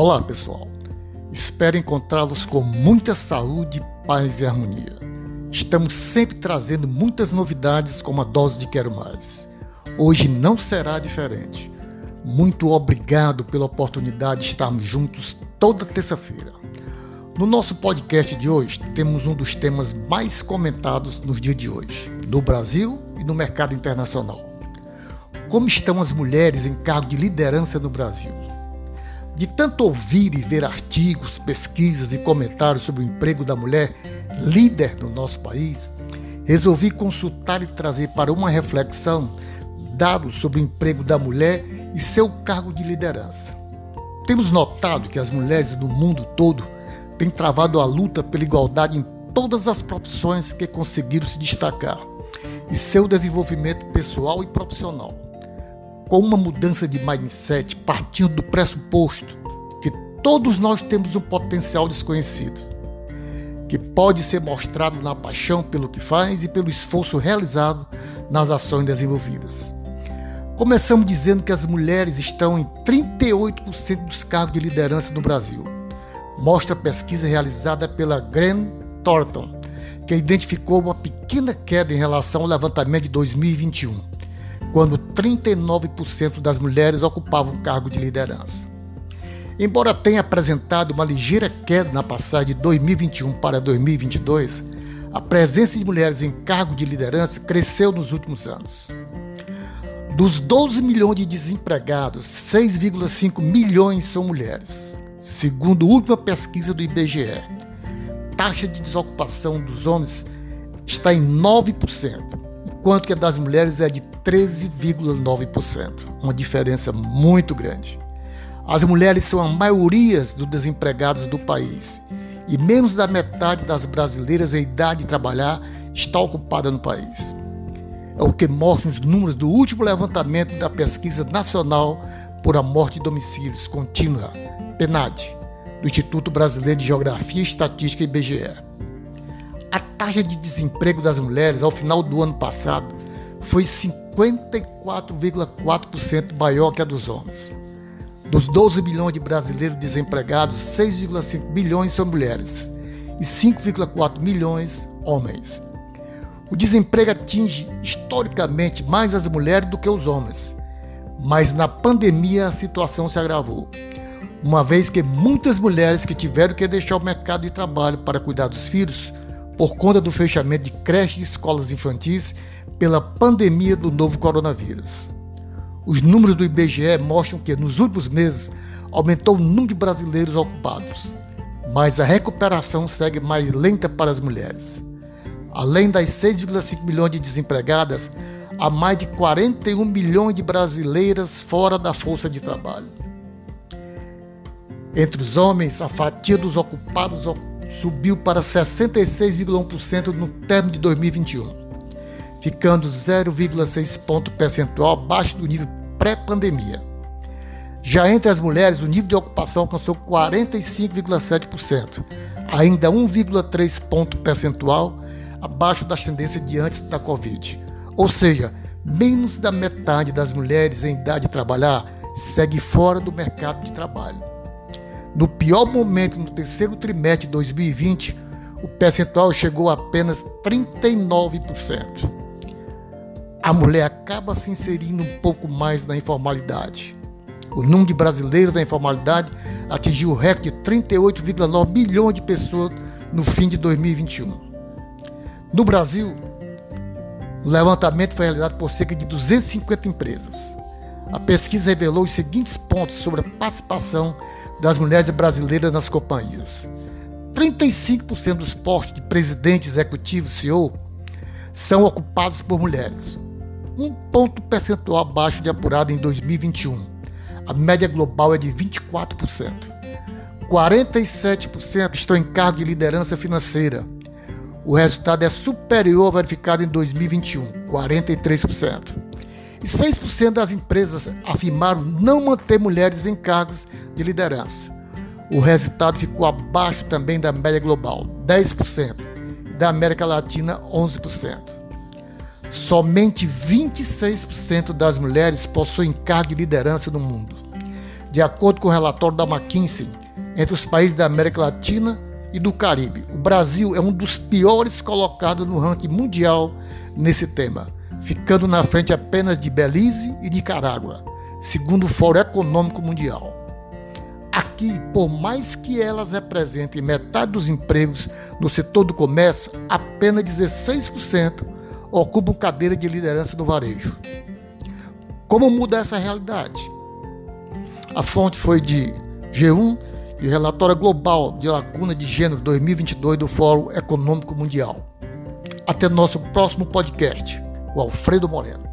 Olá, pessoal. Espero encontrá-los com muita saúde, paz e harmonia. Estamos sempre trazendo muitas novidades com uma dose de Quero Mais. Hoje não será diferente. Muito obrigado pela oportunidade de estarmos juntos toda terça-feira. No nosso podcast de hoje, temos um dos temas mais comentados nos dias de hoje, no Brasil e no mercado internacional. Como estão as mulheres em cargo de liderança no Brasil? De tanto ouvir e ver artigos, pesquisas e comentários sobre o emprego da mulher líder no nosso país, resolvi consultar e trazer para uma reflexão dados sobre o emprego da mulher e seu cargo de liderança. Temos notado que as mulheres no mundo todo têm travado a luta pela igualdade em todas as profissões que conseguiram se destacar e seu desenvolvimento pessoal e profissional com uma mudança de mindset partindo do pressuposto que todos nós temos um potencial desconhecido, que pode ser mostrado na paixão pelo que faz e pelo esforço realizado nas ações desenvolvidas. Começamos dizendo que as mulheres estão em 38% dos cargos de liderança no Brasil. Mostra a pesquisa realizada pela Grant Thornton, que identificou uma pequena queda em relação ao levantamento de 2021 quando 39% das mulheres ocupavam cargo de liderança. Embora tenha apresentado uma ligeira queda na passagem de 2021 para 2022, a presença de mulheres em cargo de liderança cresceu nos últimos anos. Dos 12 milhões de desempregados, 6,5 milhões são mulheres, segundo a última pesquisa do IBGE. Taxa de desocupação dos homens está em 9%, enquanto que a das mulheres é de 13,9%, uma diferença muito grande. As mulheres são a maioria dos desempregados do país e menos da metade das brasileiras em idade de trabalhar está ocupada no país. É o que mostram os números do último levantamento da Pesquisa Nacional por a Morte de Domicílios Contínua, PNAD, do Instituto Brasileiro de Geografia e Estatística IBGE. A taxa de desemprego das mulheres ao final do ano passado foi 54,4% maior que a dos homens. Dos 12 milhões de brasileiros desempregados, 6,5 milhões são mulheres e 5,4 milhões homens. O desemprego atinge historicamente mais as mulheres do que os homens, mas na pandemia a situação se agravou, uma vez que muitas mulheres que tiveram que deixar o mercado de trabalho para cuidar dos filhos por conta do fechamento de creches e escolas infantis pela pandemia do novo coronavírus. Os números do IBGE mostram que nos últimos meses aumentou o número de brasileiros ocupados, mas a recuperação segue mais lenta para as mulheres. Além das 6,5 milhões de desempregadas, há mais de 41 milhões de brasileiras fora da força de trabalho. Entre os homens, a fatia dos ocupados subiu para 66,1% no término de 2021, ficando 0,6 ponto percentual abaixo do nível pré-pandemia. Já entre as mulheres, o nível de ocupação alcançou 45,7%, ainda 1,3 ponto percentual abaixo das tendências de antes da Covid. Ou seja, menos da metade das mulheres em idade de trabalhar segue fora do mercado de trabalho. No pior momento, no terceiro trimestre de 2020, o percentual chegou a apenas 39%. A mulher acaba se inserindo um pouco mais na informalidade. O número de brasileiros da informalidade atingiu o recorde de 38,9 milhões de pessoas no fim de 2021. No Brasil, o levantamento foi realizado por cerca de 250 empresas. A pesquisa revelou os seguintes pontos sobre a participação das mulheres brasileiras nas companhias. 35% dos postos de presidente executivo CEO são ocupados por mulheres, um ponto percentual abaixo de apurado em 2021. A média global é de 24%. 47% estão em cargo de liderança financeira. O resultado é superior ao verificado em 2021, 43% e 6% das empresas afirmaram não manter mulheres em cargos de liderança. O resultado ficou abaixo também da média global, 10%, e da América Latina, 11%. Somente 26% das mulheres possuem cargo de liderança no mundo. De acordo com o relatório da McKinsey, entre os países da América Latina e do Caribe, o Brasil é um dos piores colocados no ranking mundial nesse tema, ficando na frente apenas de Belize e Nicarágua, segundo o Fórum Econômico Mundial. Aqui, por mais que elas representem metade dos empregos no setor do comércio, apenas 16% ocupam cadeira de liderança no varejo. Como muda essa realidade? A fonte foi de G1 e relatório global de lacuna de gênero 2022 do Fórum Econômico Mundial. Até nosso próximo podcast, o Alfredo Moreno.